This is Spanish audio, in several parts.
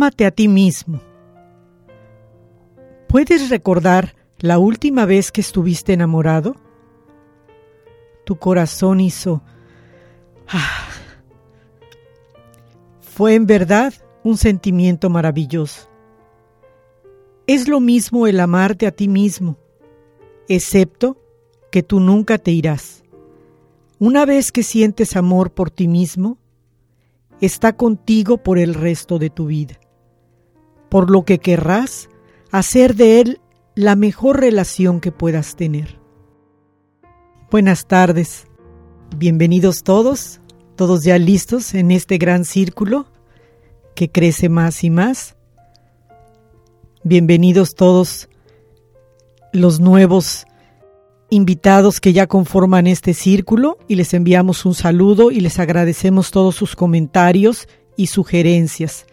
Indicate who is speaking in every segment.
Speaker 1: Ámate a ti mismo. ¿Puedes recordar la última vez que estuviste enamorado? Tu corazón hizo... Ah. Fue en verdad un sentimiento maravilloso. Es lo mismo el amarte a ti mismo, excepto que tú nunca te irás. Una vez que sientes amor por ti mismo, está contigo por el resto de tu vida, por lo que querrás hacer de él la mejor relación que puedas tener. Buenas tardes, bienvenidos todos, todos ya listos en este gran círculo que crece más y más. Bienvenidos todos los nuevos invitados que ya conforman este círculo y les enviamos un saludo y les agradecemos todos sus comentarios y sugerencias.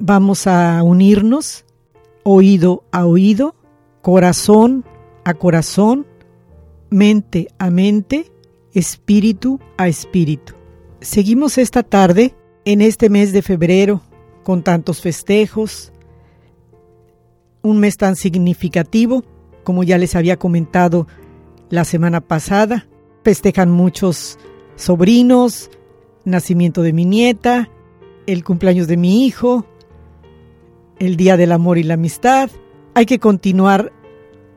Speaker 1: Vamos a unirnos oído a oído, corazón a corazón, mente a mente, espíritu a espíritu. Seguimos esta tarde en este mes de febrero con tantos festejos, un mes tan significativo como ya les había comentado la semana pasada. Festejan muchos sobrinos, nacimiento de mi nieta, el cumpleaños de mi hijo, el Día del Amor y la Amistad. Hay que continuar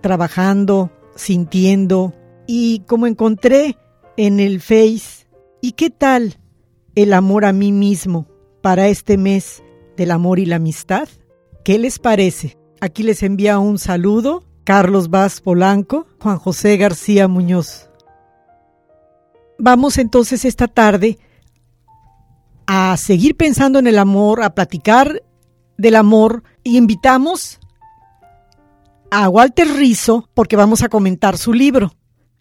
Speaker 1: trabajando, sintiendo y como encontré en el Face, ¿y qué tal el amor a mí mismo para este mes del amor y la amistad? ¿Qué les parece? Aquí les envía un saludo Carlos Vaz Polanco, Juan José García Muñoz. Vamos entonces esta tarde a seguir pensando en el amor, a platicar del amor y invitamos a Walter Rizzo porque vamos a comentar su libro,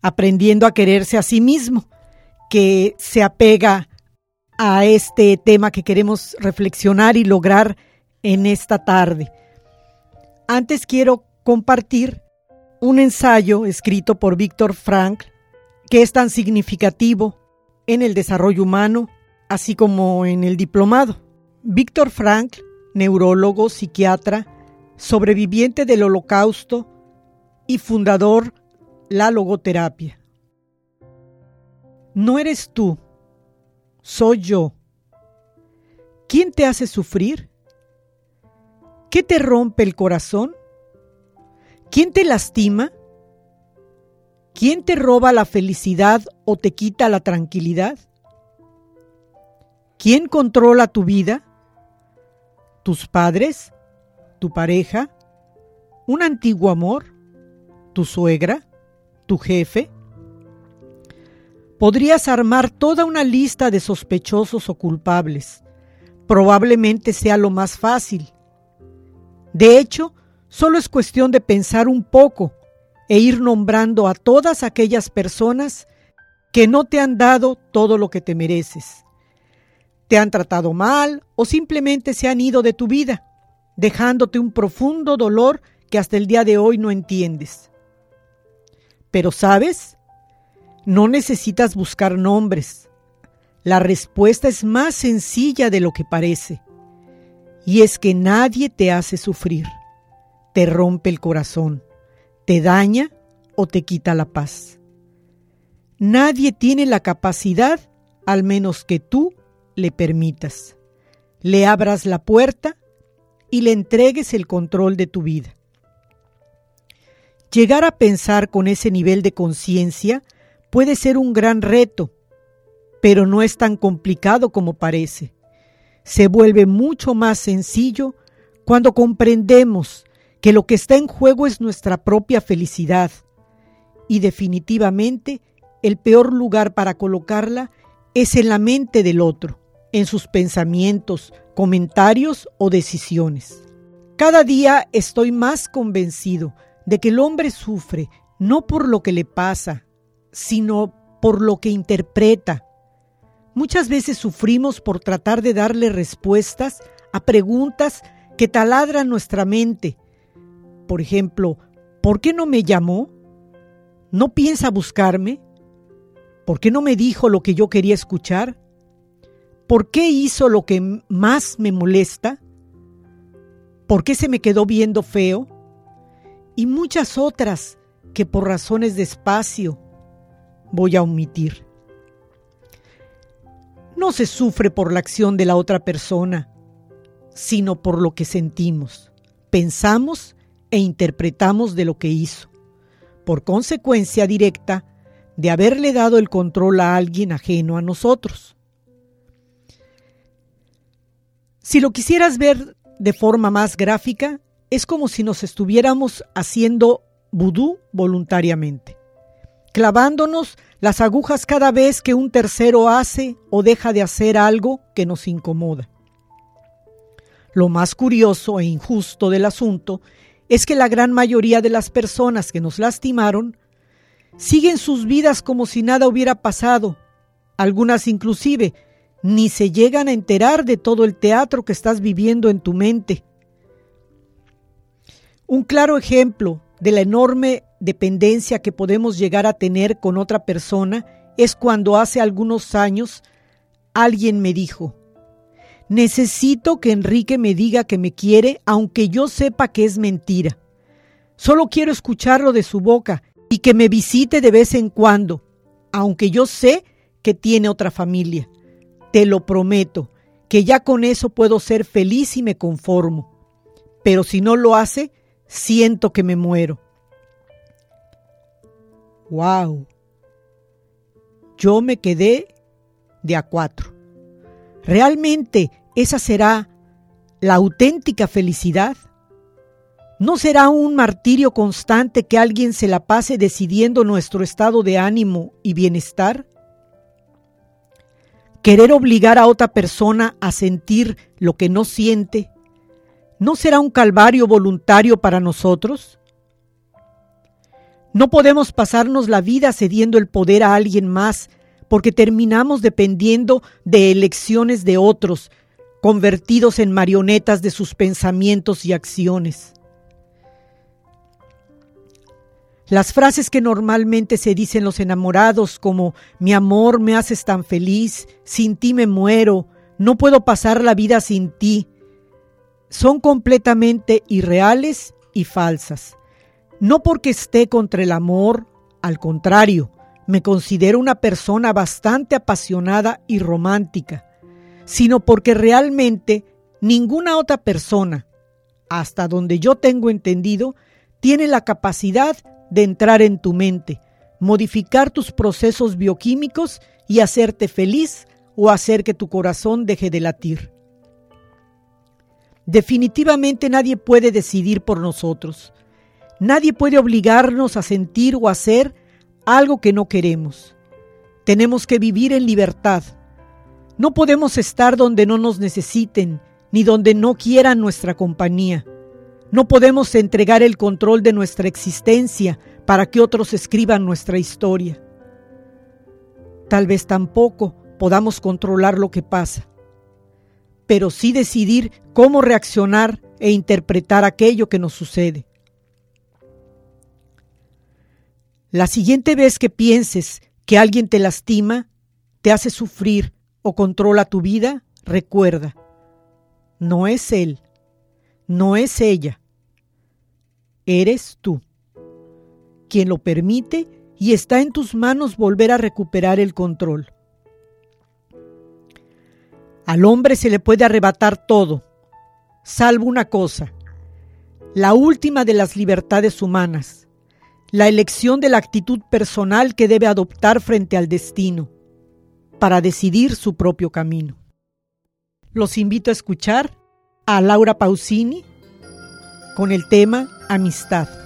Speaker 1: Aprendiendo a quererse a sí mismo, que se apega a este tema que queremos reflexionar y lograr en esta tarde. Antes quiero compartir un ensayo escrito por Víctor Frank que es tan significativo en el desarrollo humano, así como en el diplomado. Víctor Frank, neurólogo, psiquiatra, sobreviviente del holocausto y fundador la logoterapia. No eres tú, soy yo. ¿Quién te hace sufrir? ¿Qué te rompe el corazón? ¿Quién te lastima? ¿Quién te roba la felicidad o te quita la tranquilidad? ¿Quién controla tu vida? ¿Tus padres? ¿Tu pareja? ¿Un antiguo amor? ¿Tu suegra? ¿Tu jefe? Podrías armar toda una lista de sospechosos o culpables. Probablemente sea lo más fácil. De hecho, solo es cuestión de pensar un poco e ir nombrando a todas aquellas personas que no te han dado todo lo que te mereces. Te han tratado mal o simplemente se han ido de tu vida, dejándote un profundo dolor que hasta el día de hoy no entiendes. Pero sabes, no necesitas buscar nombres. La respuesta es más sencilla de lo que parece. Y es que nadie te hace sufrir, te rompe el corazón te daña o te quita la paz. Nadie tiene la capacidad, al menos que tú le permitas, le abras la puerta y le entregues el control de tu vida. Llegar a pensar con ese nivel de conciencia puede ser un gran reto, pero no es tan complicado como parece. Se vuelve mucho más sencillo cuando comprendemos que lo que está en juego es nuestra propia felicidad y definitivamente el peor lugar para colocarla es en la mente del otro, en sus pensamientos, comentarios o decisiones. Cada día estoy más convencido de que el hombre sufre no por lo que le pasa, sino por lo que interpreta. Muchas veces sufrimos por tratar de darle respuestas a preguntas que taladran nuestra mente por ejemplo, ¿por qué no me llamó? ¿No piensa buscarme? ¿Por qué no me dijo lo que yo quería escuchar? ¿Por qué hizo lo que más me molesta? ¿Por qué se me quedó viendo feo? Y muchas otras que por razones de espacio voy a omitir. No se sufre por la acción de la otra persona, sino por lo que sentimos, pensamos e interpretamos de lo que hizo, por consecuencia directa de haberle dado el control a alguien ajeno a nosotros. Si lo quisieras ver de forma más gráfica, es como si nos estuviéramos haciendo vudú voluntariamente, clavándonos las agujas cada vez que un tercero hace o deja de hacer algo que nos incomoda. Lo más curioso e injusto del asunto es que la gran mayoría de las personas que nos lastimaron siguen sus vidas como si nada hubiera pasado. Algunas inclusive ni se llegan a enterar de todo el teatro que estás viviendo en tu mente. Un claro ejemplo de la enorme dependencia que podemos llegar a tener con otra persona es cuando hace algunos años alguien me dijo, Necesito que Enrique me diga que me quiere, aunque yo sepa que es mentira. Solo quiero escucharlo de su boca y que me visite de vez en cuando, aunque yo sé que tiene otra familia. Te lo prometo, que ya con eso puedo ser feliz y me conformo. Pero si no lo hace, siento que me muero. ¡Wow! Yo me quedé de a cuatro. Realmente esa será la auténtica felicidad. ¿No será un martirio constante que alguien se la pase decidiendo nuestro estado de ánimo y bienestar? ¿Querer obligar a otra persona a sentir lo que no siente? ¿No será un calvario voluntario para nosotros? No podemos pasarnos la vida cediendo el poder a alguien más porque terminamos dependiendo de elecciones de otros convertidos en marionetas de sus pensamientos y acciones. Las frases que normalmente se dicen los enamorados como mi amor me haces tan feliz, sin ti me muero, no puedo pasar la vida sin ti, son completamente irreales y falsas. No porque esté contra el amor, al contrario, me considero una persona bastante apasionada y romántica sino porque realmente ninguna otra persona, hasta donde yo tengo entendido, tiene la capacidad de entrar en tu mente, modificar tus procesos bioquímicos y hacerte feliz o hacer que tu corazón deje de latir. Definitivamente nadie puede decidir por nosotros. Nadie puede obligarnos a sentir o hacer algo que no queremos. Tenemos que vivir en libertad. No podemos estar donde no nos necesiten, ni donde no quieran nuestra compañía. No podemos entregar el control de nuestra existencia para que otros escriban nuestra historia. Tal vez tampoco podamos controlar lo que pasa, pero sí decidir cómo reaccionar e interpretar aquello que nos sucede. La siguiente vez que pienses que alguien te lastima, te hace sufrir o controla tu vida, recuerda, no es él, no es ella, eres tú quien lo permite y está en tus manos volver a recuperar el control. Al hombre se le puede arrebatar todo, salvo una cosa, la última de las libertades humanas, la elección de la actitud personal que debe adoptar frente al destino, para decidir su propio camino. Los invito a escuchar a Laura Pausini con el tema Amistad.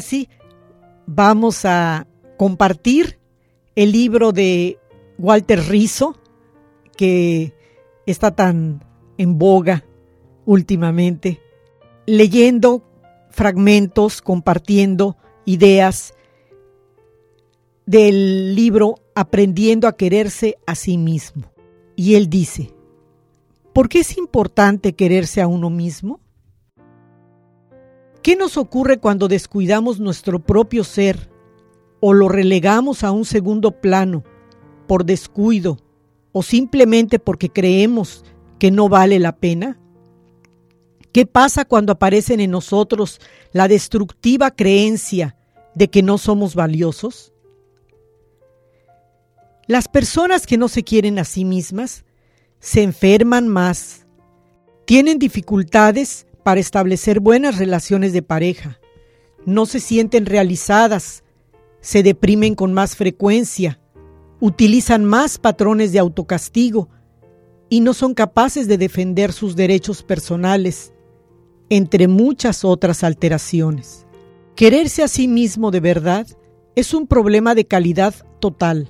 Speaker 1: Ahora sí, vamos a compartir el libro de Walter Rizzo, que está tan en boga últimamente, leyendo fragmentos, compartiendo ideas del libro Aprendiendo a quererse a sí mismo. Y él dice, ¿por qué es importante quererse a uno mismo? ¿Qué nos ocurre cuando descuidamos nuestro propio ser o lo relegamos a un segundo plano por descuido o simplemente porque creemos que no vale la pena? ¿Qué pasa cuando aparecen en nosotros la destructiva creencia de que no somos valiosos? Las personas que no se quieren a sí mismas se enferman más, tienen dificultades para establecer buenas relaciones de pareja, no se sienten realizadas, se deprimen con más frecuencia, utilizan más patrones de autocastigo y no son capaces de defender sus derechos personales entre muchas otras alteraciones. Quererse a sí mismo de verdad es un problema de calidad total,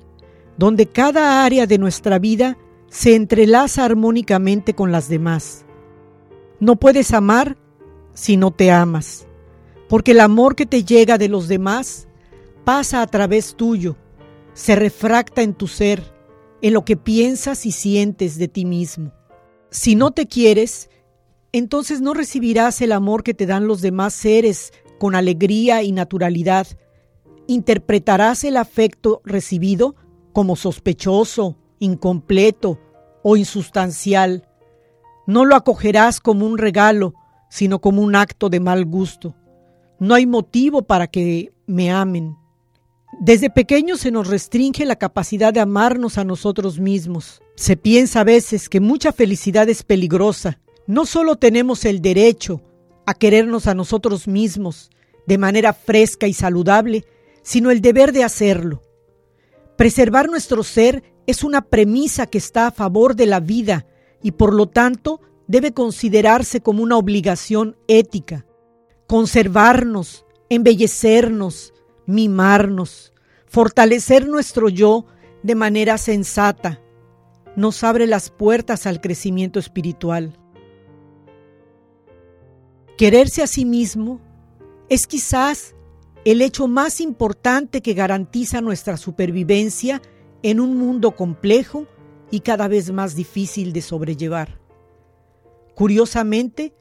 Speaker 1: donde cada área de nuestra vida se entrelaza armónicamente con las demás. No puedes amar si no te amas, porque el amor que te llega de los demás pasa a través tuyo, se refracta en tu ser, en lo que piensas y sientes de ti mismo. Si no te quieres, entonces no recibirás el amor que te dan los demás seres con alegría y naturalidad. Interpretarás el afecto recibido como sospechoso, incompleto o insustancial. No lo acogerás como un regalo, sino como un acto de mal gusto. No hay motivo para que me amen. Desde pequeños se nos restringe la capacidad de amarnos a nosotros mismos. Se piensa a veces que mucha felicidad es peligrosa no solo tenemos el derecho a querernos a nosotros mismos de manera fresca y saludable, sino el deber de hacerlo. Preservar nuestro ser es una premisa que está a favor de la vida y por lo tanto debe considerarse como una obligación ética. Conservarnos, embellecernos, mimarnos, fortalecer nuestro yo de manera sensata, nos abre las puertas al crecimiento espiritual. Quererse a sí mismo es quizás el hecho más importante que garantiza nuestra supervivencia en un mundo complejo y cada vez más difícil de sobrellevar. Curiosamente,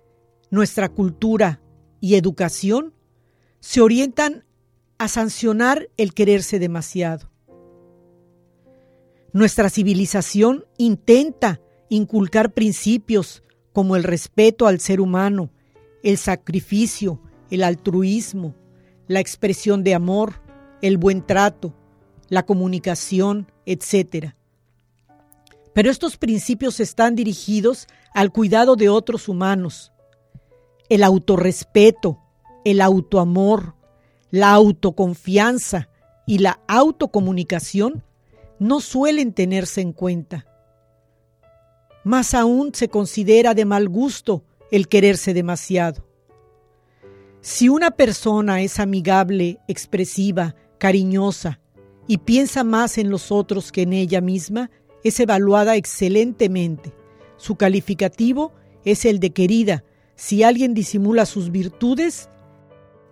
Speaker 1: nuestra cultura y educación se orientan a sancionar el quererse demasiado. Nuestra civilización intenta inculcar principios como el respeto al ser humano, el sacrificio, el altruismo, la expresión de amor, el buen trato, la comunicación, etc. Pero estos principios están dirigidos al cuidado de otros humanos. El autorrespeto, el autoamor, la autoconfianza y la autocomunicación no suelen tenerse en cuenta. Más aún se considera de mal gusto el quererse demasiado. Si una persona es amigable, expresiva, cariñosa y piensa más en los otros que en ella misma, es evaluada excelentemente. Su calificativo es el de querida. Si alguien disimula sus virtudes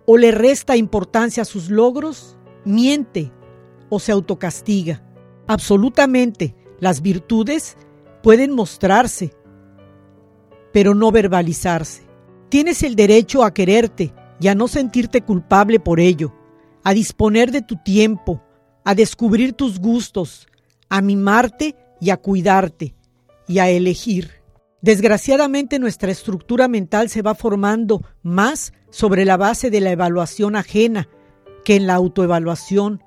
Speaker 1: o le resta importancia a sus logros, miente o se autocastiga. Absolutamente, las virtudes pueden mostrarse, pero no verbalizarse. Tienes el derecho a quererte y a no sentirte culpable por ello, a disponer de tu tiempo, a descubrir tus gustos, a mimarte y a cuidarte y a elegir. Desgraciadamente nuestra estructura mental se va formando más sobre la base de la evaluación ajena que en la autoevaluación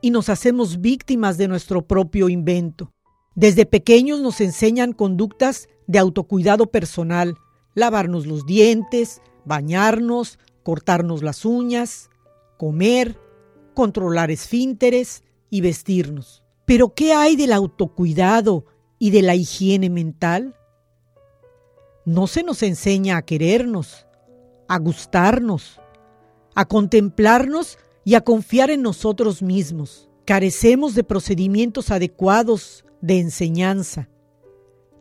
Speaker 1: y nos hacemos víctimas de nuestro propio invento. Desde pequeños nos enseñan conductas de autocuidado personal, lavarnos los dientes, bañarnos, cortarnos las uñas, comer, controlar esfínteres y vestirnos. Pero ¿qué hay del autocuidado y de la higiene mental? No se nos enseña a querernos, a gustarnos,
Speaker 2: a contemplarnos y a confiar en nosotros mismos. Carecemos de procedimientos adecuados de enseñanza.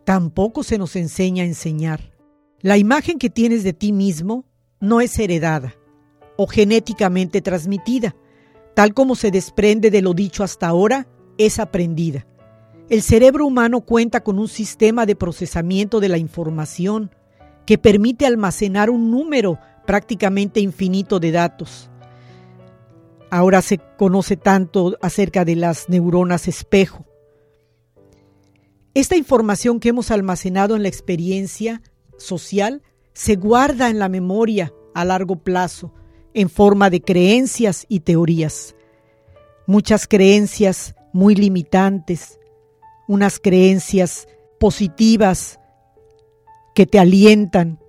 Speaker 2: Tampoco se nos enseña a enseñar. La imagen que tienes de ti mismo no es heredada o genéticamente transmitida. Tal como se desprende de lo dicho hasta ahora, es aprendida. El cerebro humano cuenta con un sistema de procesamiento de la información que permite almacenar un número prácticamente infinito de datos. Ahora se conoce tanto acerca de las neuronas espejo. Esta información que hemos almacenado en la experiencia social se guarda en la memoria a largo plazo en forma de creencias y teorías. Muchas creencias muy limitantes, unas creencias positivas que te alientan.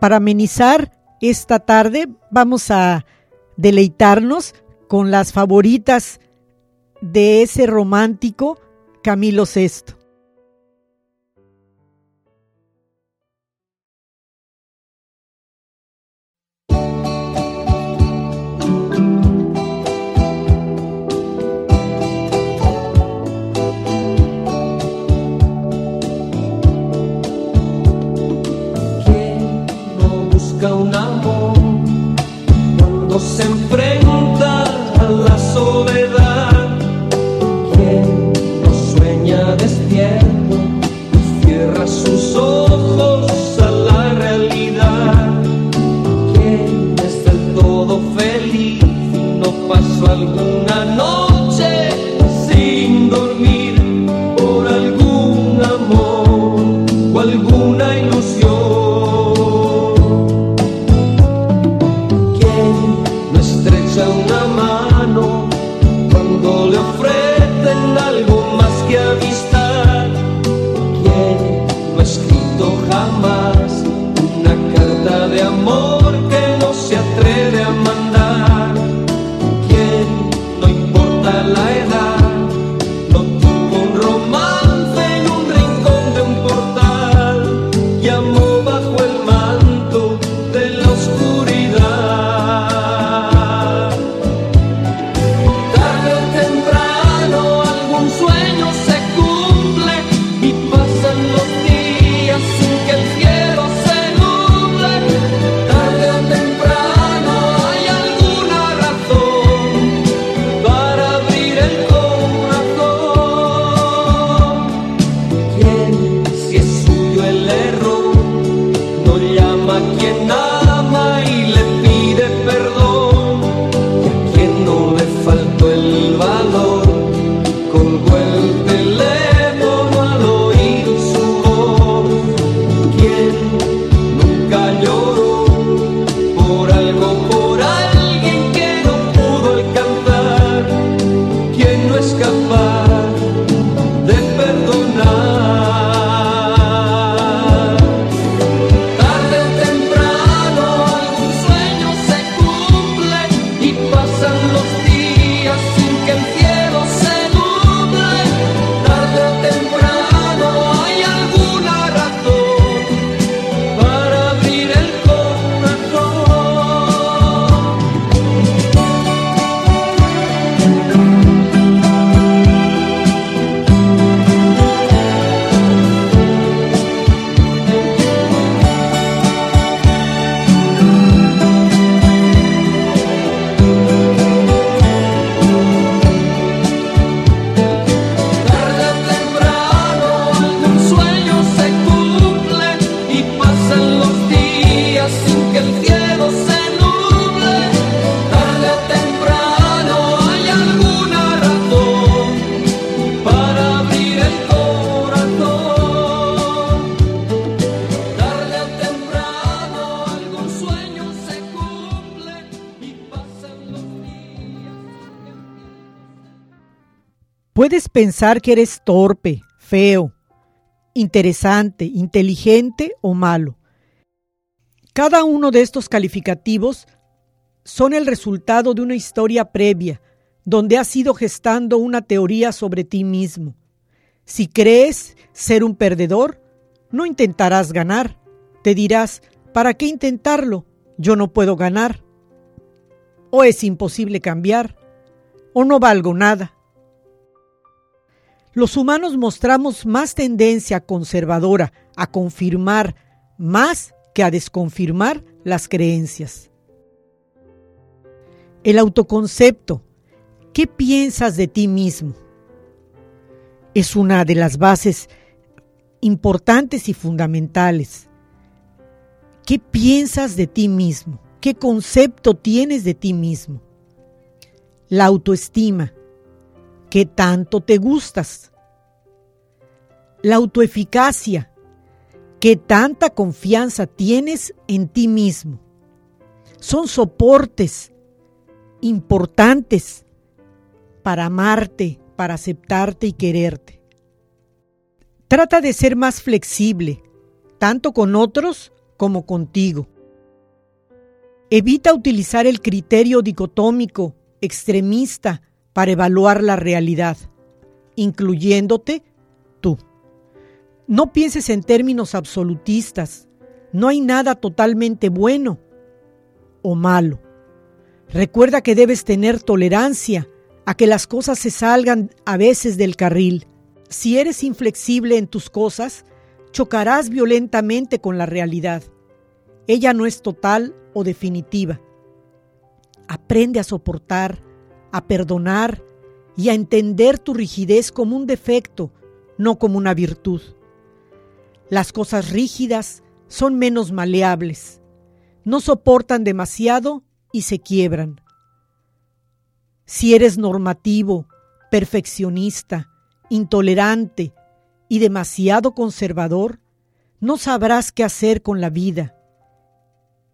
Speaker 2: Para amenizar esta tarde vamos a deleitarnos con las favoritas de ese romántico Camilo VI. Pensar que eres torpe, feo, interesante, inteligente o malo. Cada uno de estos calificativos son el resultado de una historia previa, donde has ido gestando una teoría sobre ti mismo. Si crees ser un perdedor, no intentarás ganar. Te dirás, ¿para qué intentarlo? Yo no puedo ganar.
Speaker 1: o es imposible cambiar, o no valgo nada. Los humanos mostramos más tendencia conservadora a confirmar más que a desconfirmar las creencias. El autoconcepto. ¿Qué piensas de ti mismo? Es una de las bases importantes y fundamentales. ¿Qué piensas de ti mismo? ¿Qué concepto tienes de ti mismo? La autoestima. ¿Qué tanto te gustas? La autoeficacia. ¿Qué tanta confianza tienes en ti mismo? Son soportes importantes para amarte, para aceptarte y quererte. Trata de ser más flexible, tanto con otros como contigo. Evita utilizar el criterio dicotómico, extremista, para evaluar la realidad, incluyéndote tú. No pienses en términos absolutistas. No hay nada totalmente bueno o malo. Recuerda que debes tener tolerancia a que las cosas se salgan a veces del carril. Si eres inflexible en tus cosas, chocarás violentamente con la realidad. Ella no es total o definitiva. Aprende a soportar, a perdonar y a entender tu rigidez como un defecto, no como una virtud. Las cosas rígidas son menos maleables, no soportan demasiado y se quiebran. Si eres normativo, perfeccionista, intolerante y demasiado conservador, no sabrás qué hacer con la vida.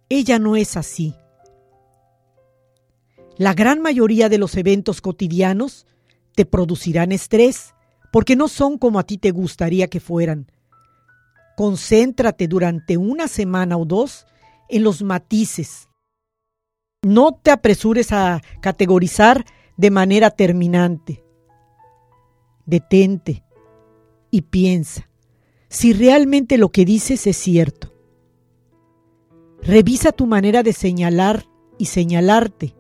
Speaker 1: Ella no es así. La gran mayoría de los eventos cotidianos te producirán estrés porque no son como a ti te gustaría que fueran. Concéntrate durante una semana o dos en los matices, no te apresures a categorizar de manera terminante. Detente y piensa si realmente lo que dices es cierto. Revisa tu manera de señalar y señalarte.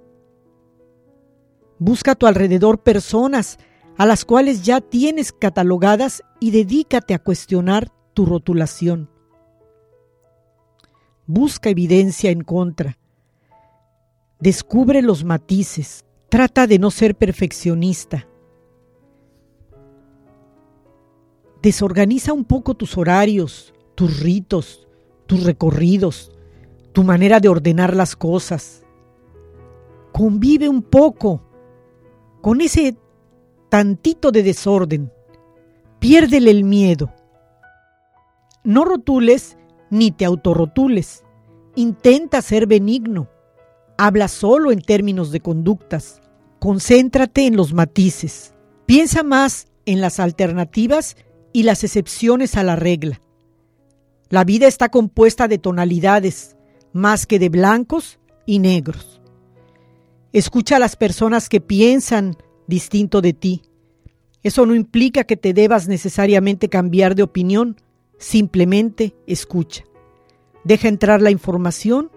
Speaker 1: Busca a tu alrededor personas a las cuales ya tienes catalogadas y dedícate a cuestionar tu rotulación. Busca evidencia en contra Descubre los matices. Trata de no ser perfeccionista. Desorganiza un poco tus horarios, tus ritos, tus recorridos, tu manera de ordenar las cosas. Convive un poco con ese tantito de desorden. Piérdele el miedo. No rotules ni te autorrotules. Intenta ser benigno Habla solo en términos de conductas. Concéntrate en los matices. Piensa más en las alternativas y las excepciones a la regla. La vida está compuesta de tonalidades, más que de blancos y negros. Escucha a las personas que piensan distinto de ti. Eso no implica que te debas necesariamente cambiar de opinión, simplemente escucha. Deja entrar la información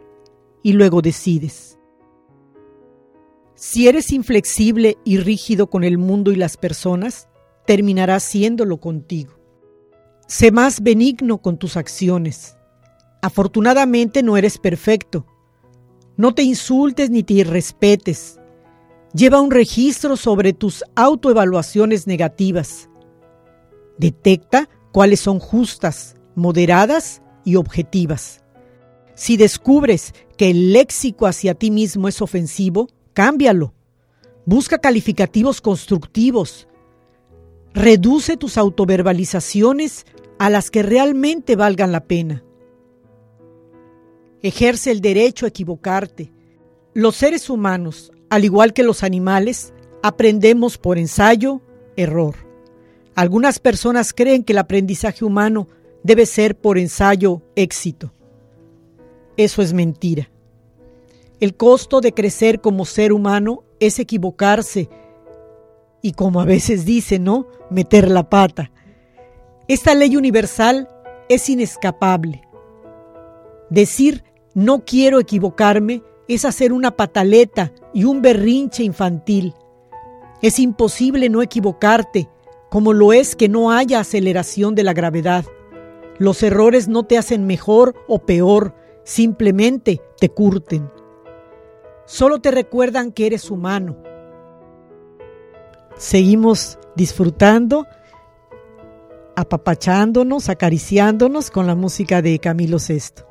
Speaker 1: y luego decides. Si eres inflexible y rígido con el mundo y las personas, terminarás siéndolo contigo. Sé más benigno con tus acciones. Afortunadamente no eres perfecto. No te insultes ni te irrespetes. Lleva un registro sobre tus autoevaluaciones negativas. Detecta cuáles son justas, moderadas y objetivas. Si descubres que el léxico hacia ti mismo es ofensivo, cámbialo. Busca calificativos constructivos. Reduce tus autoverbalizaciones a las que realmente valgan la pena. Ejerce el derecho a equivocarte. Los seres humanos, al igual que los animales, aprendemos por ensayo, error. Algunas personas creen que el aprendizaje humano debe ser por ensayo, éxito. Eso es mentira. El costo de crecer como ser humano es equivocarse y como a veces dice, ¿no? Meter la pata. Esta ley universal es inescapable. Decir no quiero equivocarme es hacer una pataleta y un berrinche infantil. Es imposible no equivocarte, como lo es que no haya aceleración de la gravedad. Los errores no te hacen mejor o peor, simplemente te curten. Solo te recuerdan que eres humano. Seguimos disfrutando, apapachándonos, acariciándonos con la música de Camilo Sesto.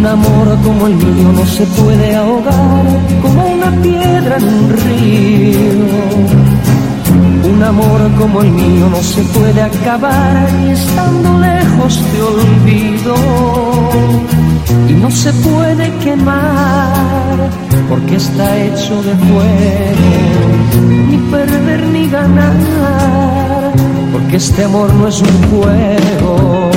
Speaker 2: Un amor como el mío no se puede ahogar como una piedra en un río. Un amor como el mío no se puede acabar y estando lejos te olvido. Y no se puede quemar porque está hecho de fuego. Ni perder ni ganar porque este amor no es un juego.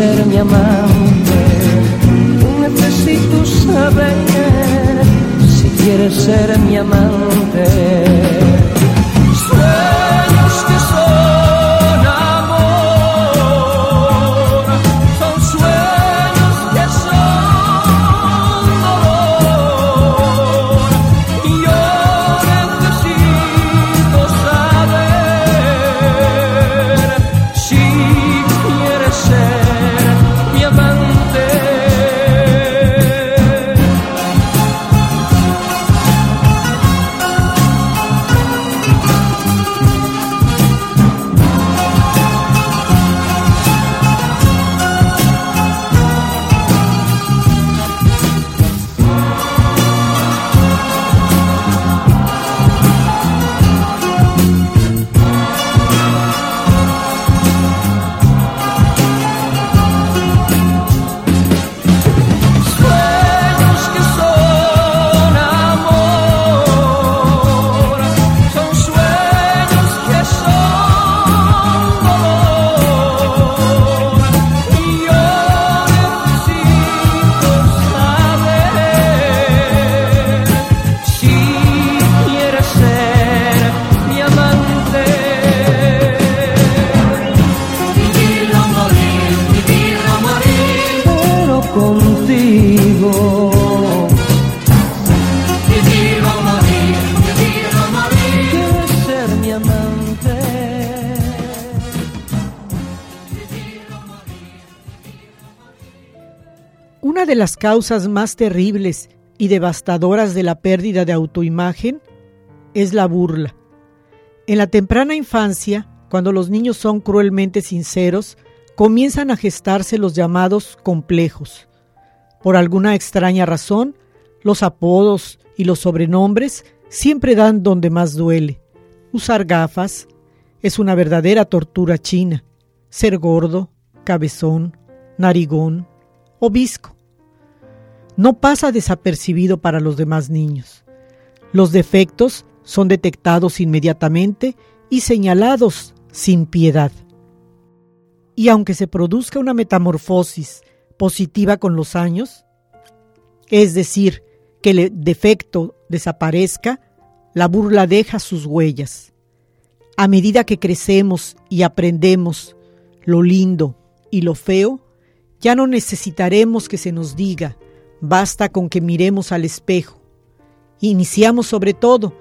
Speaker 2: Ser mi amante. Necesito saber si quieres ser mi amante.
Speaker 1: De las causas más terribles y devastadoras de la pérdida de autoimagen es la burla. En la temprana infancia, cuando los niños son cruelmente sinceros, comienzan a gestarse los llamados complejos. Por alguna extraña razón, los apodos y los sobrenombres siempre dan donde más duele. Usar gafas es una verdadera tortura china. Ser gordo, cabezón, narigón o visco no pasa desapercibido para los demás niños. Los defectos son detectados inmediatamente y señalados sin piedad. Y aunque se produzca una metamorfosis positiva con los años, es decir, que el defecto desaparezca, la burla deja sus huellas. A medida que crecemos y aprendemos lo lindo y lo feo, ya no necesitaremos que se nos diga, basta con que miremos al espejo. Iniciamos sobre todo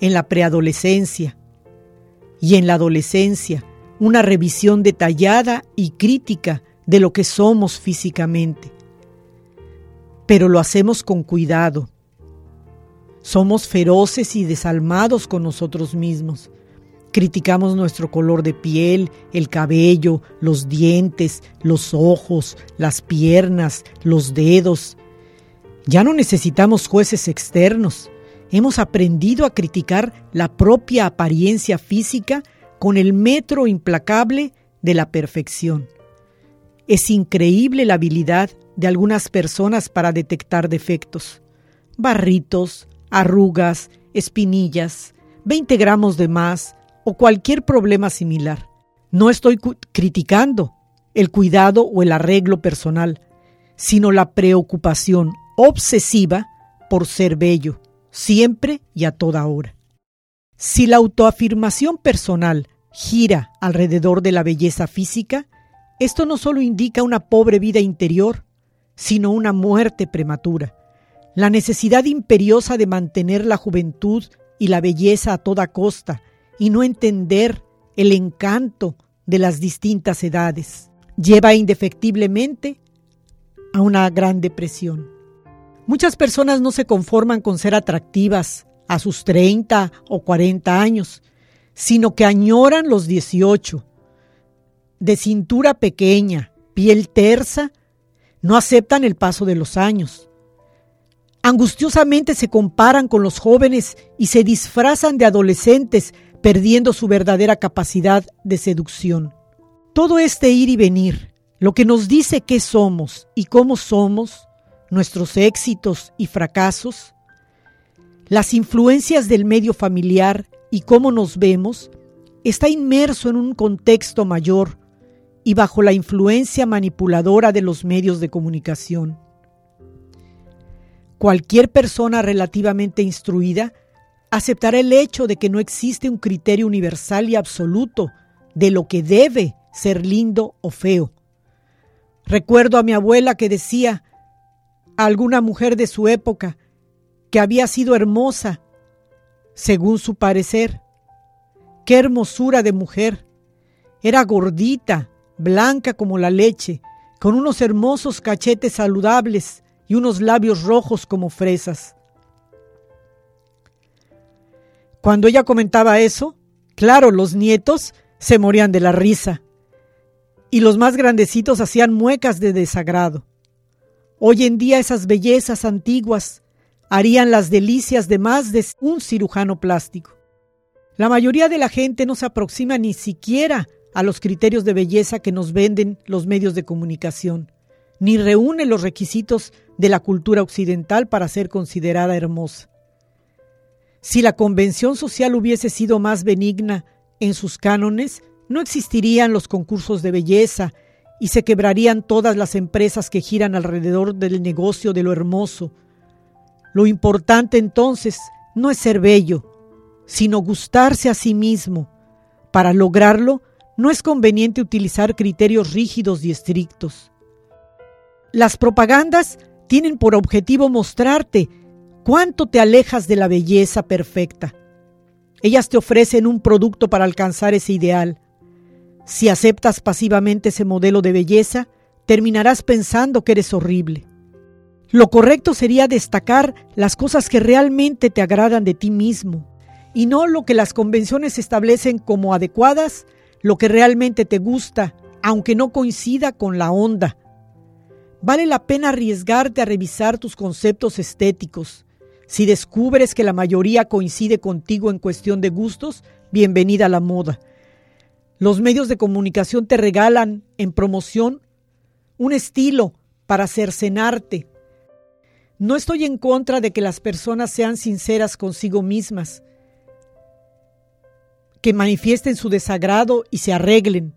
Speaker 1: en la preadolescencia y en la adolescencia una revisión detallada y crítica de lo que somos físicamente. Pero lo hacemos con cuidado. Somos feroces y desalmados con nosotros mismos. Criticamos nuestro color de piel, el cabello, los dientes, los ojos, las piernas, los dedos. Ya no necesitamos jueces externos. Hemos aprendido a criticar la propia apariencia física con el metro implacable de la perfección. Es increíble la habilidad de algunas personas para detectar defectos. Barritos, arrugas, espinillas, 20 gramos de más o cualquier problema similar. No estoy criticando el cuidado o el arreglo personal, sino la preocupación obsesiva por ser bello, siempre y a toda hora. Si la autoafirmación personal gira alrededor de la belleza física, esto no solo indica una pobre vida interior, sino una muerte prematura. La necesidad imperiosa de mantener la juventud y la belleza a toda costa y no entender el encanto de las distintas edades lleva indefectiblemente a una gran depresión. Muchas personas no se conforman con ser atractivas a sus 30 o 40 años, sino que añoran los 18. De cintura pequeña, piel tersa, no aceptan el paso de los años. Angustiosamente se comparan con los jóvenes y se disfrazan de adolescentes, perdiendo su verdadera capacidad de seducción. Todo este ir y venir, lo que nos dice qué somos y cómo somos, nuestros éxitos y fracasos, las influencias del medio familiar y cómo nos vemos, está inmerso en un contexto mayor y bajo la influencia manipuladora de los medios de comunicación. Cualquier persona relativamente instruida aceptará el hecho de que no existe un criterio universal y absoluto de lo que debe ser lindo o feo. Recuerdo a mi abuela que decía alguna mujer de su época que había sido hermosa según su parecer. Qué hermosura de mujer. Era gordita, blanca como la leche, con unos hermosos cachetes saludables y unos labios rojos como fresas. Cuando ella comentaba eso, claro, los nietos se morían de la risa y los más grandecitos hacían muecas de desagrado. Hoy en día esas bellezas antiguas harían las delicias de más de un cirujano plástico. La mayoría de la gente no se aproxima ni siquiera a los criterios de belleza que nos venden los medios de comunicación, ni reúne los requisitos de la cultura occidental para ser considerada hermosa. Si la convención social hubiese sido más benigna en sus cánones, no existirían los concursos de belleza y se quebrarían todas las empresas que giran alrededor del negocio de lo hermoso, lo importante entonces no es ser bello, sino gustarse a sí mismo. Para lograrlo, no es conveniente utilizar criterios rígidos y estrictos. Las propagandas tienen por objetivo mostrarte cuánto te alejas de la belleza perfecta. Ellas te ofrecen un producto para alcanzar ese ideal. Si aceptas pasivamente ese modelo de belleza, terminarás pensando que eres horrible. Lo correcto sería destacar las cosas que realmente te agradan de ti mismo y no lo que las convenciones establecen como adecuadas, lo que realmente te gusta, aunque no coincida con la onda. Vale la pena arriesgarte a revisar tus conceptos estéticos. Si descubres que la mayoría coincide contigo en cuestión de gustos, bienvenida a la moda. Los medios de comunicación te regalan en promoción un estilo para cercenarte, no estoy en contra de que las personas sean sinceras consigo mismas, que manifiesten su desagrado y se arreglen.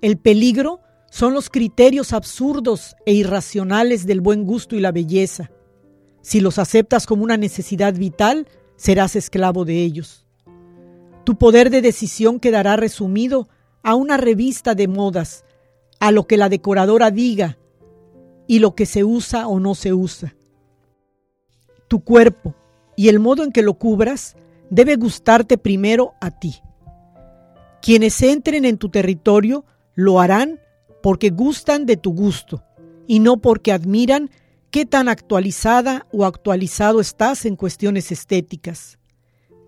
Speaker 1: El peligro son los criterios absurdos e irracionales del buen gusto y la belleza. Si los aceptas como una necesidad vital, serás esclavo de ellos. Tu poder de decisión quedará resumido a una revista de modas, a lo que la decoradora diga y lo que se usa o no se usa. Tu cuerpo y el modo en que lo cubras debe gustarte primero a ti. Quienes entren en tu territorio lo harán porque gustan de tu gusto y no porque admiran qué tan actualizada o actualizado estás en cuestiones estéticas.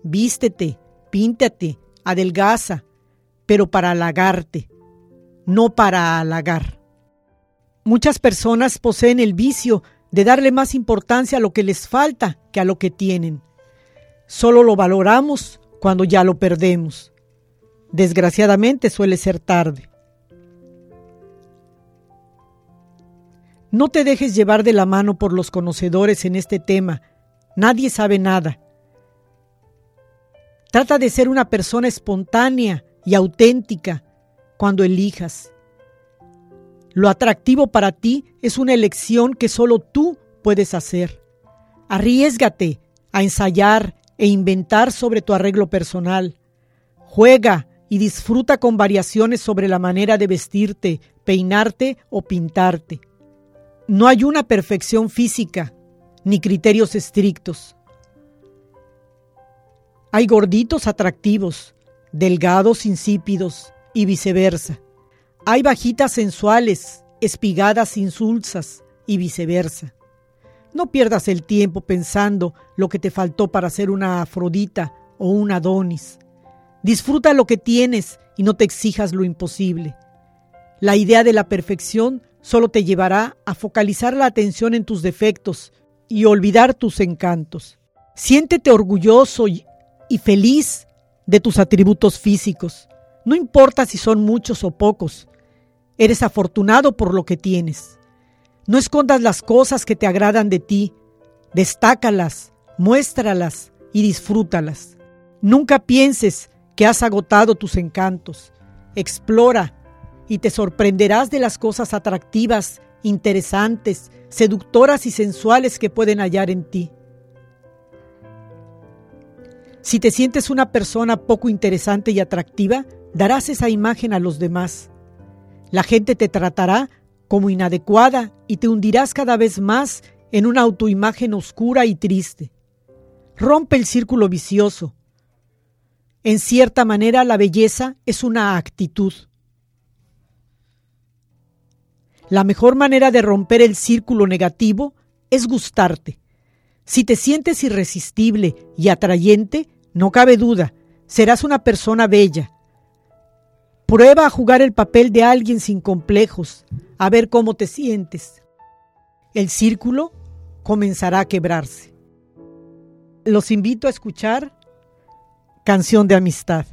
Speaker 1: Vístete, píntate, adelgaza, pero para halagarte, no para halagar. Muchas personas poseen el vicio de darle más importancia a lo que les falta que a lo que tienen. Solo lo valoramos cuando ya lo perdemos. Desgraciadamente suele ser tarde. No te dejes llevar de la mano por los conocedores en este tema. Nadie sabe nada. Trata de ser una persona espontánea y auténtica cuando elijas. Lo atractivo para ti es una elección que solo tú puedes hacer. Arriesgate a ensayar e inventar sobre tu arreglo personal. Juega y disfruta con variaciones sobre la manera de vestirte, peinarte o pintarte. No hay una perfección física ni criterios estrictos. Hay gorditos atractivos, delgados insípidos y viceversa. Hay bajitas sensuales, espigadas insulsas y viceversa. No pierdas el tiempo pensando lo que te faltó para ser una Afrodita o un Adonis. Disfruta lo que tienes y no te exijas lo imposible. La idea de la perfección solo te llevará a focalizar la atención en tus defectos y olvidar tus encantos. Siéntete orgulloso y, feliz de tus atributos físicos. No importa si son muchos o pocos. Eres afortunado por lo que tienes. No escondas las cosas que te agradan de ti. Destácalas, muéstralas y disfrútalas. Nunca pienses que has agotado tus encantos. Explora y te sorprenderás de las cosas atractivas, interesantes, seductoras y sensuales que pueden hallar en ti. Si te sientes una persona poco interesante y atractiva, darás esa imagen a los demás. La gente te tratará como inadecuada y te hundirás cada vez más en una autoimagen oscura y triste. Rompe el círculo vicioso. En cierta manera la belleza es una actitud. La mejor manera de romper el círculo negativo es gustarte. Si te sientes irresistible y atrayente, no cabe duda, serás una persona bella. Prueba a jugar el papel de alguien sin complejos, a ver cómo te sientes. El círculo comenzará a quebrarse. Los invito a escuchar Canción de Amistad.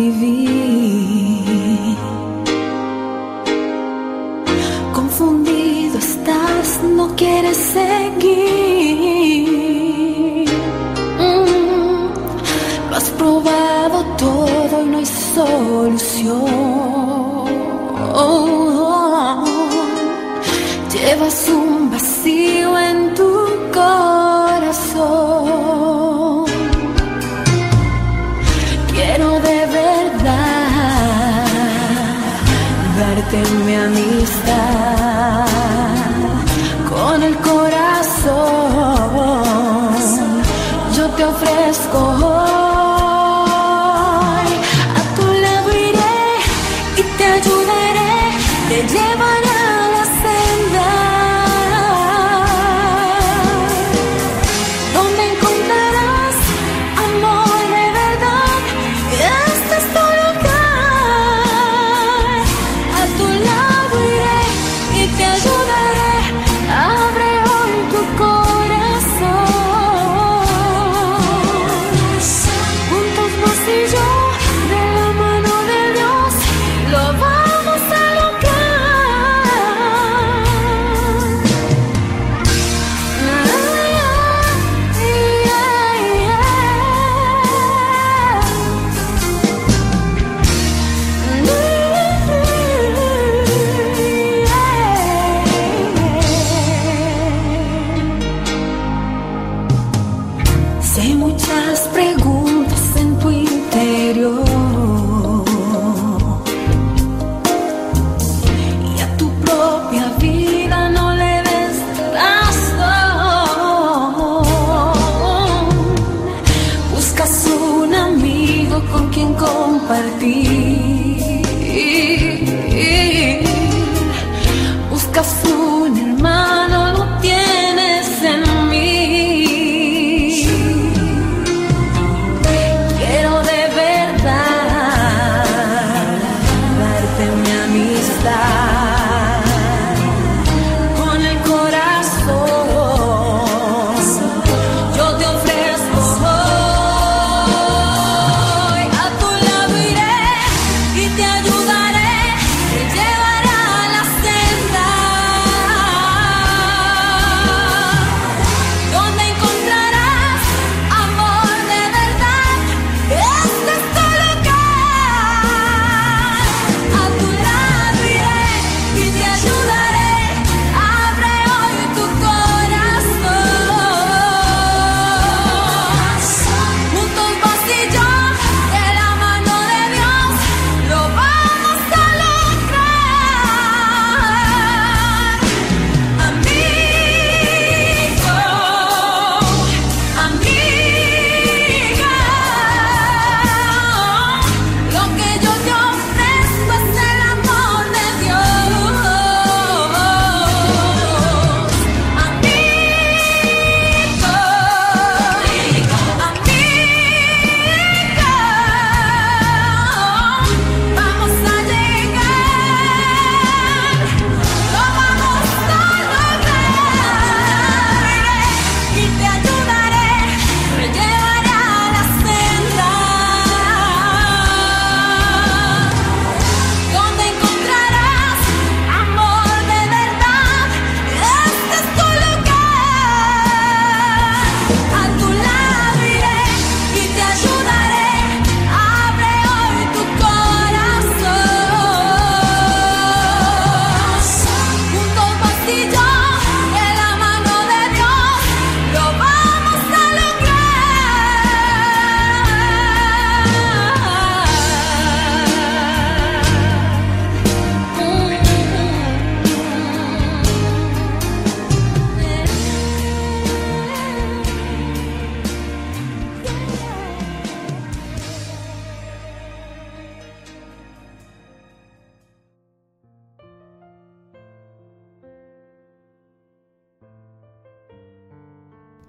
Speaker 3: vivir. Confundido estás, no quieres seguir. Mm. Lo has probado todo y no hay solución. Llevas un Teme a mí.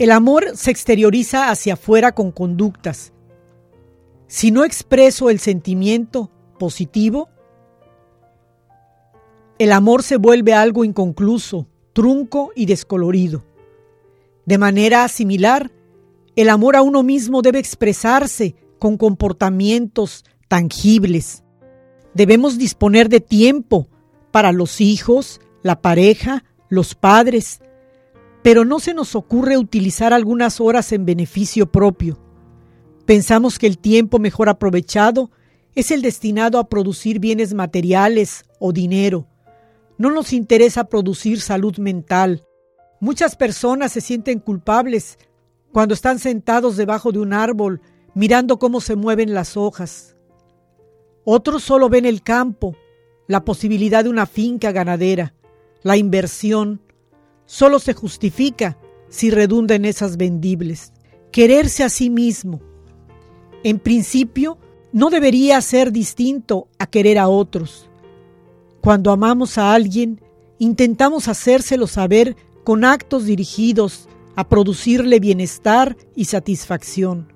Speaker 3: El amor
Speaker 1: se exterioriza hacia afuera con conductas. Si no expreso el sentimiento positivo, el amor se vuelve algo inconcluso, trunco y descolorido. De manera similar, el amor a uno mismo debe expresarse con comportamientos tangibles. Debemos disponer de tiempo para los hijos, la pareja, los padres, pero no se nos ocurre utilizar algunas horas en beneficio propio. Pensamos que el tiempo mejor aprovechado es el destinado a producir bienes materiales o dinero. No nos interesa producir salud mental. Muchas personas se sienten culpables cuando están sentados debajo de un árbol mirando cómo se mueven las hojas. Otros solo ven el campo, la posibilidad de una finca ganadera, la inversión. Solo se justifica si redunda en esas vendibles. Quererse a sí mismo. En principio, no debería ser distinto a querer a otros. Cuando amamos a alguien, intentamos hacérselo saber con actos dirigidos a producirle bienestar y satisfacción.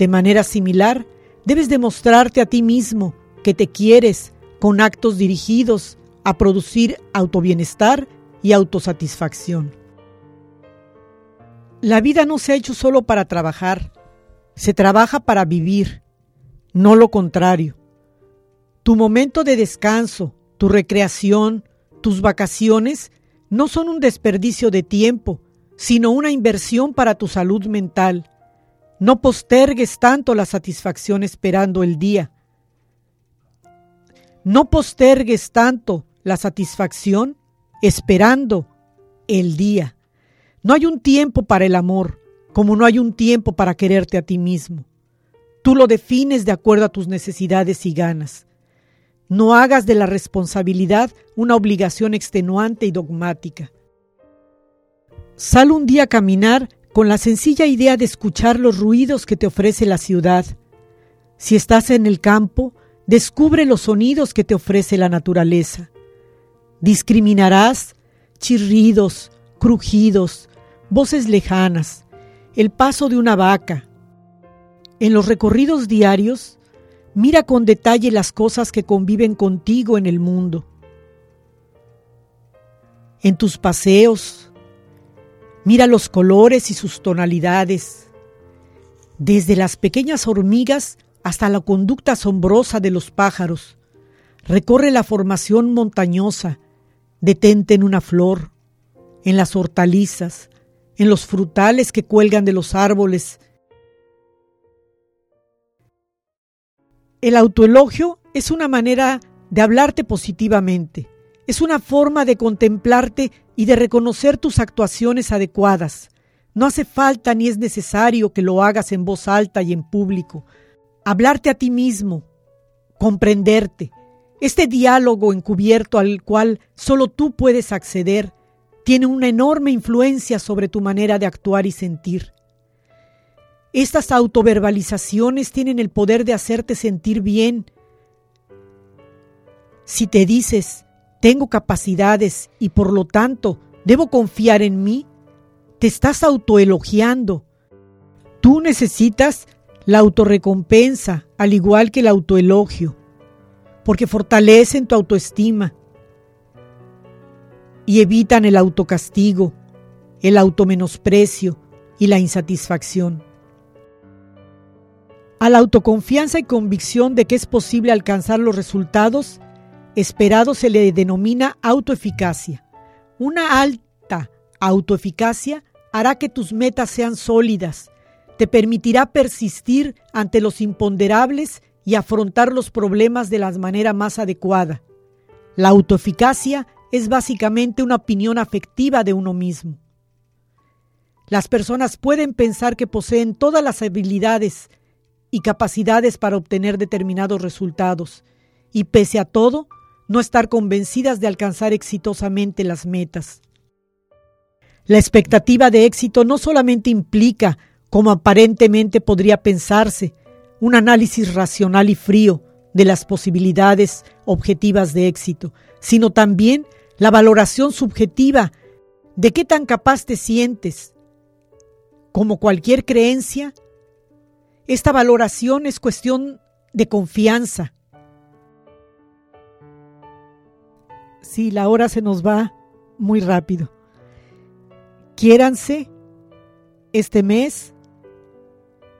Speaker 1: De manera similar, debes demostrarte a ti mismo que te quieres con actos dirigidos a producir autobienestar y autosatisfacción. La vida no se ha hecho solo para trabajar, se trabaja para vivir, no lo contrario. Tu momento de descanso, tu recreación, tus vacaciones no son un desperdicio de tiempo, sino una inversión para tu salud mental. No postergues tanto la satisfacción esperando el día. No postergues tanto la satisfacción esperando el día. No hay un tiempo para el amor, como no hay un tiempo para quererte a ti mismo. Tú lo defines de acuerdo a tus necesidades y ganas. No hagas de la responsabilidad una obligación extenuante y dogmática. Sal un día a caminar con la sencilla idea de escuchar los ruidos que te ofrece la ciudad. Si estás en el campo, descubre los sonidos que te ofrece la naturaleza. Discriminarás chirridos, crujidos, voces lejanas, el paso de una vaca. En los recorridos diarios, mira con detalle las cosas que conviven contigo en el mundo. En tus paseos, mira los colores y sus tonalidades, desde las pequeñas hormigas hasta la conducta asombrosa de los pájaros. Recorre la formación montañosa, detente en una flor, en las hortalizas, en los frutales que cuelgan de los árboles. El autoelogio es una manera de hablarte positivamente, es una forma de contemplarte y de reconocer tus actuaciones adecuadas. No hace falta ni es necesario que lo hagas en voz alta y en público. Hablarte a ti mismo, comprenderte. Este diálogo encubierto al cual solo tú puedes acceder tiene una enorme influencia sobre tu manera de actuar y sentir. Estas autoverbalizaciones tienen el poder de hacerte sentir bien. Si te dices, tengo capacidades y por lo tanto debo confiar en mí, te estás autoelogiando. Tú necesitas la autorrecompensa, al igual que el autoelogio, porque fortalecen tu autoestima y evitan el autocastigo, el automenosprecio y la insatisfacción. A la autoconfianza y convicción de que es posible alcanzar los resultados esperados se le denomina autoeficacia. Una alta autoeficacia hará que tus metas sean sólidas, te permitirá persistir ante los imponderables y afrontar los problemas de la manera más adecuada. La autoeficacia es básicamente una opinión afectiva de uno mismo. Las personas pueden pensar que poseen todas las habilidades y capacidades para obtener determinados resultados y pese a todo, no estar convencidas de alcanzar exitosamente las metas. La expectativa de éxito no solamente implica, como aparentemente podría pensarse, un análisis racional y frío de las posibilidades objetivas de éxito, sino también la valoración subjetiva de qué tan capaz te sientes. Como cualquier creencia, esta valoración es cuestión de confianza. Sí, la hora se nos va muy rápido. Quiéranse este mes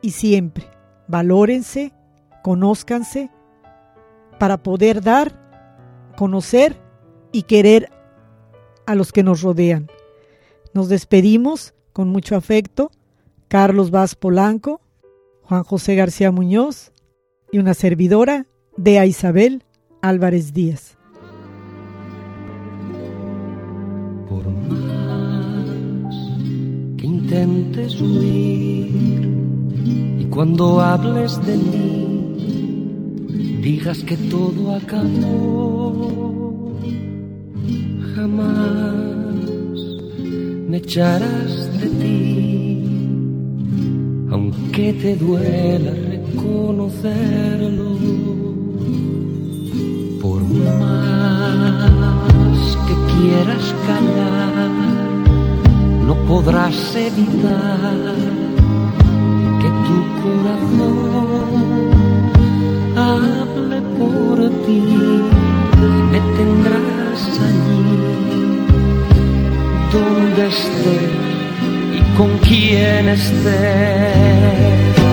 Speaker 1: y siempre. Valórense, conózcanse para poder dar, conocer y querer a los que nos rodean. Nos despedimos con mucho afecto. Carlos Vaz Polanco, Juan José García Muñoz y una servidora, Dea Isabel Álvarez Díaz.
Speaker 2: Por más que intentes huir cuando hables de mí, digas que todo acabó jamás me echarás de ti, aunque te duela reconocerlo. Por más que quieras callar, no podrás evitar tu corazón hable por ti, me tendrás allí donde esté y con quién esté.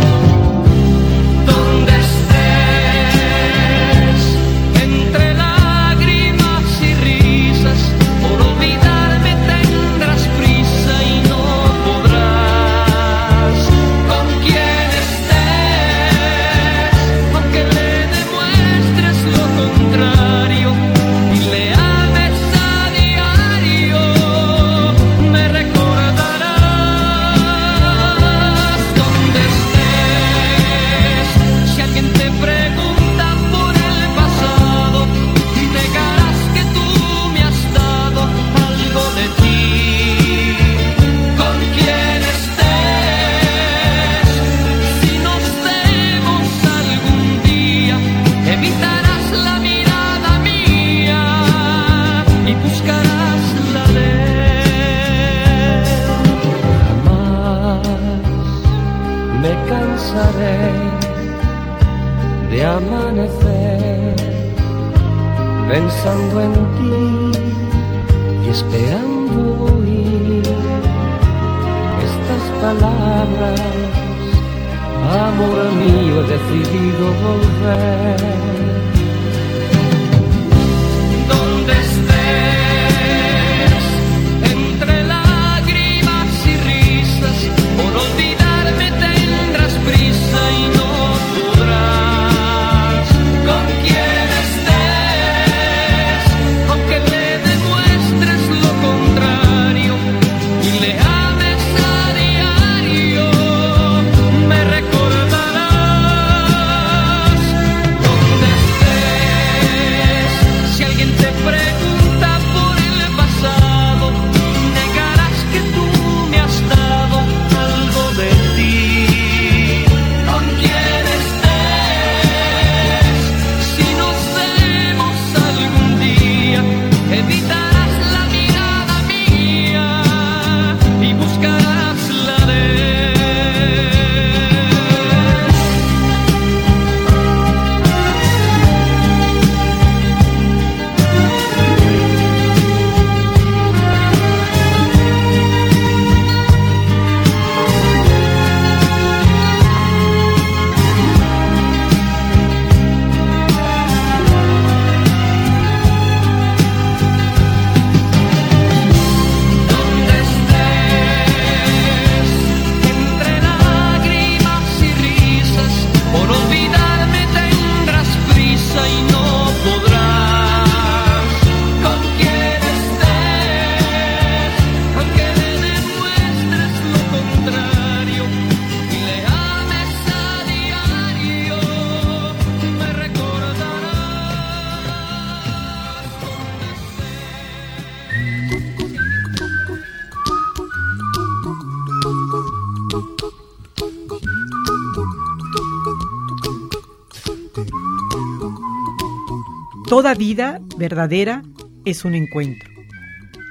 Speaker 1: Toda vida verdadera es un encuentro.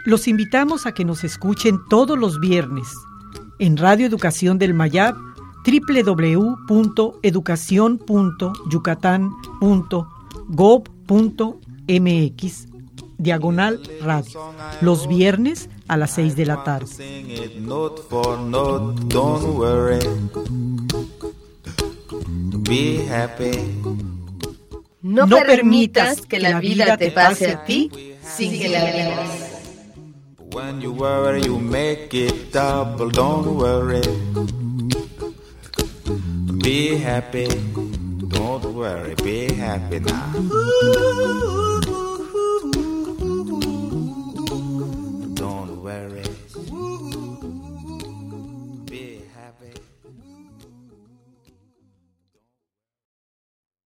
Speaker 1: Los invitamos a que nos escuchen todos los viernes en Radio Educación del Mayab www.educacion.yucatán.gov.mx diagonal radio los viernes a las 6 de la tarde.
Speaker 4: No,
Speaker 1: No
Speaker 4: permitas que la vida te pase a ti sin que la vivas.
Speaker 5: When you worry, you make it double, don't worry. Be happy. Don't worry, be happy now.